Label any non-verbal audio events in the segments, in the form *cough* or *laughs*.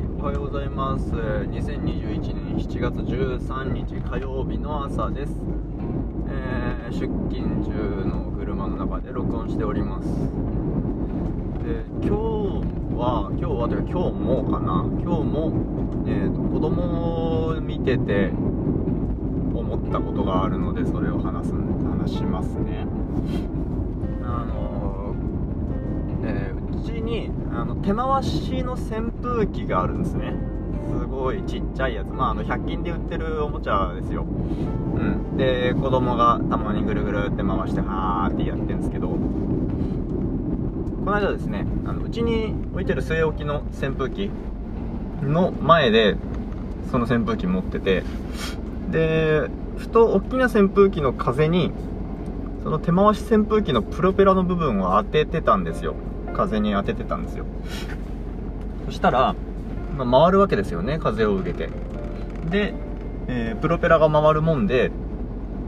はい、おはようございます。2021年7月13日火曜日の朝です。えー出勤中の車の中で録音しております。で、今日は、今日はというか今日もかな、今日も、えーと、子供を見てて思ったことがあるので、それを話す、話しますね。あのーちにあの手回しの扇風機があるんですね。すごいちっちゃいやつ。まああの100均で売ってるおもちゃですよ。うん。で子供がたまにぐるぐるって回してはーってやってるんですけど。この間ですねあのうちに置いてる据え置きの扇風機の前でその扇風機持ってて。でふと大きな扇風機の風にその手回し扇風機のプロペラの部分を当ててたんですよ。風に当ててたんですよ。そしたら、まあ回るわけですよね風を受けて。で、えープロペラが回るもんで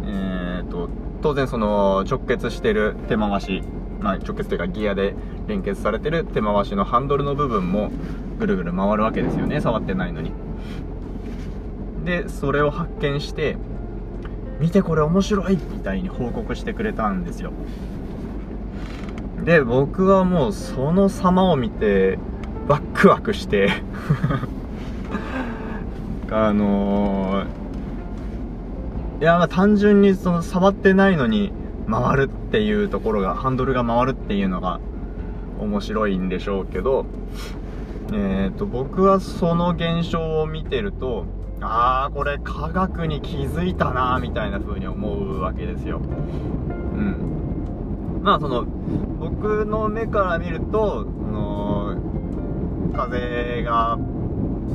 えーと当然その直結してる手回し、まあ、直結というかギアで連結されてる手回しのハンドルの部分もぐるぐる回るわけですよね触ってないのに。でそれを発見して見てこれ面白いみたいに報告してくれたんですよ。で僕はもうその様を見てワックワクして。*laughs* あのーいやまあ単純にその触ってないのに回るっていうところがハンドルが回るっていうのが面白いんでしょうけどえー、と僕はその現象を見てるとああこれ科学に気づいたなみたいな風に思うわけですよ。まあその僕の目から見るとその風が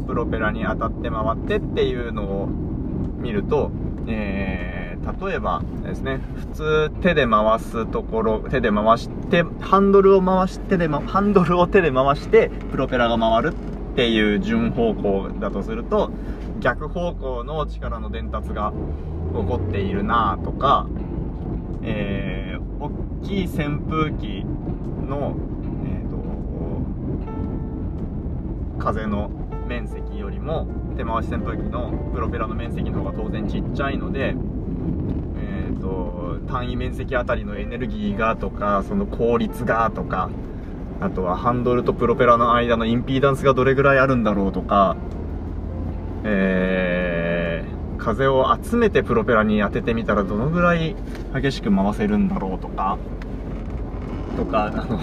プロペラに当たって回ってっていうのを見ると、えー例えばですね普通手で回すところ手で回してハンドルを回してで、ま、ハンドルを手で回してプロペラが回るっていう順方向だとすると逆方向の力の伝達が起こっているなとか、えー、大きい扇風機の、えーと風の面積よりも手回し扇風機のプロペラの面積の方が当然ちっちゃいので、えー、と単位面積あたりのエネルギーがとかその効率がとかあとはハンドルとプロペラの間のインピーダンスがどれぐらいあるんだろうとか、えー風を集めてプロペラに当ててみたらどのぐらい激しく回せるんだろうとか。とかあの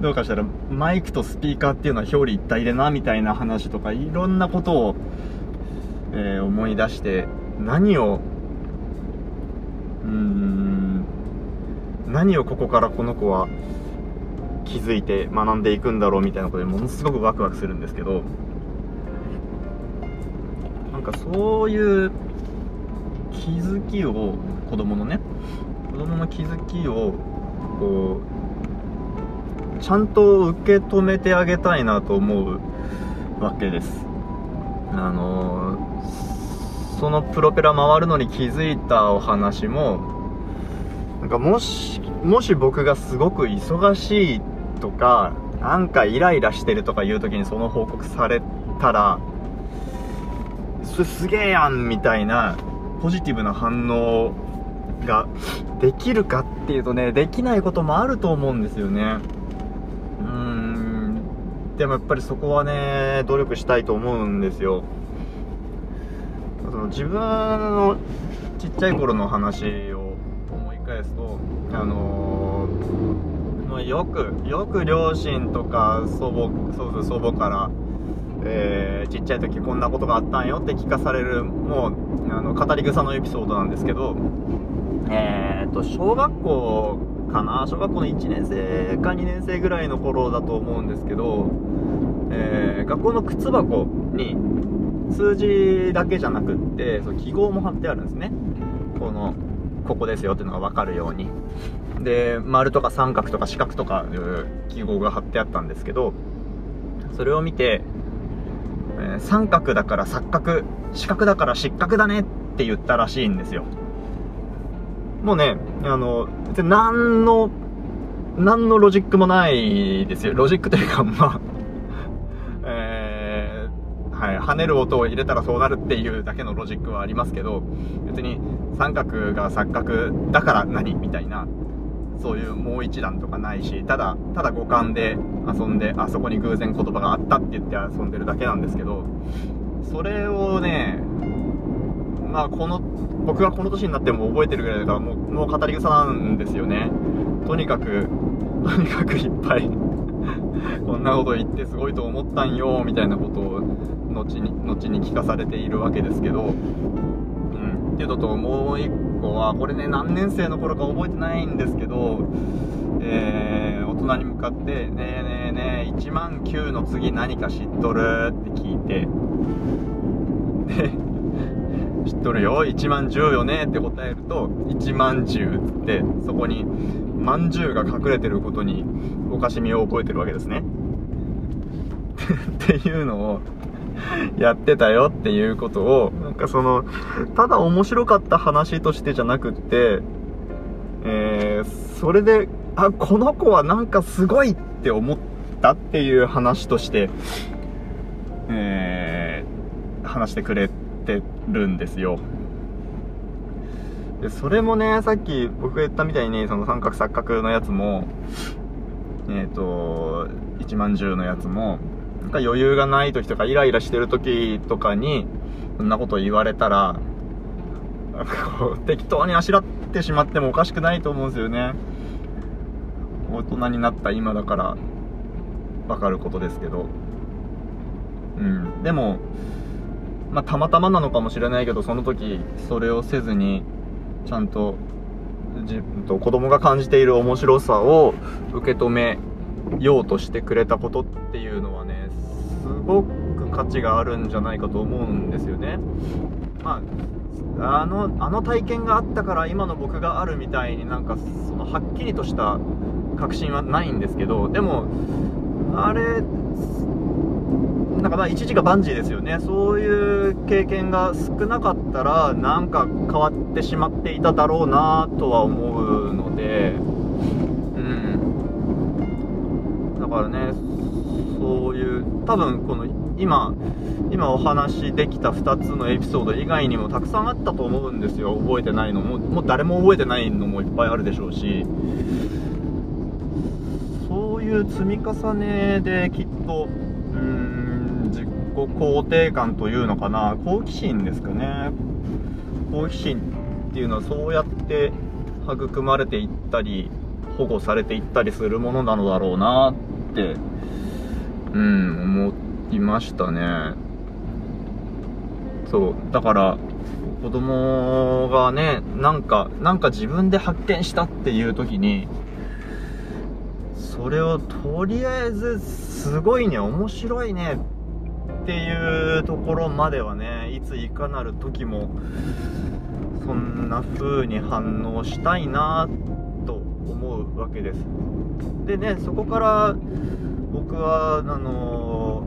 どうかしたらマイクとスピーカーっていうのは表裏一体でなみたいな話とかいろんなことを、えー思い出して何をうん何をここからこの子は気づいて学んでいくんだろうみたいなことでものすごくワクワクするんですけどかそういう気づきを子供のね子供の気づきをこうちゃんと受け止めてあげたいなと思うわけです。あのそのプロペラ回るのに気づいたお話もなんかもしもし僕がすごく忙しいとかなんかイライラしてるとかいう時にその報告されたらそれすげえやんみたいなポジティブな反応ができるかっていうとねできないこともあると思うんですよね。うん。でもやっぱりそこはね努力したいと思うんですよ。その自分のちっちゃい頃の話を思い返すとあのーよくよく両親とか祖母祖父祖母からえーちっちゃい時こんなことがあったんよって聞かされるもうあの語り草のエピソードなんですけどえーと小学校かな？小学校の1年生か2年生ぐらいの頃だと思うんですけど、えー学校の靴箱に数字だけじゃなくってその記号も貼ってあるんですね。このここですよっていうのが分かるように。で丸とか三角とか四角とかいう記号が貼ってあったんですけどそれを見て、ー三角だから錯角四角だから失格だねって言ったらしいんですよ。もうねあの別に何の何のロジックもないですよ。ロジックというかまあ *laughs* え跳ねる音を入れたらそうなるっていうだけのロジックはありますけど別に三角が錯覚だから何みたいなそういうもう一段とかないしただただ五感で遊んであそこに偶然言葉があったって言って遊んでるだけなんですけどそれをねまあこの僕がこの年になっても覚えてるぐらいだからもうもう語り草なんですよね。とにかく *laughs* とにかくいっぱい *laughs* こんなこと言ってすごいと思ったんよみたいなことを後に後に聞かされているわけですけど、うん、っていうのともう一個はこれね何年生の頃か覚えてないんですけど、えー、大人に向かって「ねえねえねえ1万9の次何か知っとる?」って聞いてで *laughs* 知っとるよ1万10よねって答えると1万10っつってそこにまんじゅうが隠れてることにおかしみを覚えてるわけですね *laughs* っていうのを *laughs* やってたよっていうことをなんかそのただ面白かった話としてじゃなくってえー、それであこの子はなんかすごいって思ったっていう話としてえー、話してくれてるんですよ。でそれもねさっき僕が言ったみたいにその三角錯覚のやつもえっ、ー、と1万10のやつもなんか余裕がない時とかイライラしてる時とかにそんなこと言われたらこう適当にあしらってしまってもおかしくないと思うんですよね。大人になった今だから分かることですけど。うん。でもまあたまたまなのかもしれないけどその時それをせずにちゃんと自分と子供が感じている面白さを受け止めようとしてくれたことっていうのはねごく価値があるんじゃないかと思うんですよね。まああのあの体験があったから今の僕があるみたいになんかそのはっきりとした確信はないんですけどでもあれなんかまあ一時がバンジーですよね。そういう経験が少なかったらなんか変わってしまっていただろうなとは思うので。うん。だからね多分この今今お話しできた2つのエピソード以外にもたくさんあったと思うんですよ。覚えてないのも。もう誰も覚えてないのもいっぱいあるでしょうし。そういう積み重ねできっとうん肯定感というのかな。好奇心ですかね。好奇心っていうのはそうやって育まれていったり保護されていったりするものなのだろうなってうん思いましたね。そうだから子供がねなんかなんか自分で発見したっていう時にそれをとりあえずすごいね面白いねっていうところまではねいついかなる時もそんな風に反応したいなと思うわけです。でねそこから僕はあの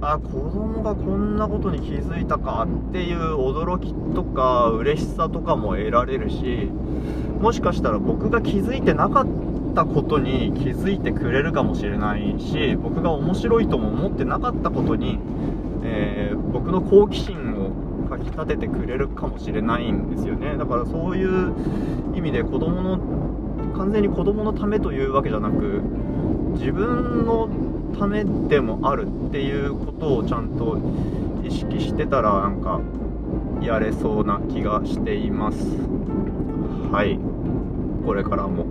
あ子供がこんなことに気づいたかっていう驚きとか嬉しさとかも得られるしもしかしたら僕が気づいてなかったことに気づいてくれるかもしれないし僕が面白いとも思ってなかったことにえー、僕の好奇心をかきたててくれるかもしれないんですよね。だからそういう意味で子供の完全に子供のためというわけじゃなく自分のためでもあるっていうことをちゃんと意識してたらなんかやれそうな気がしています。はい。これからも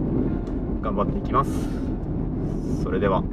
頑張っていきます。それでは。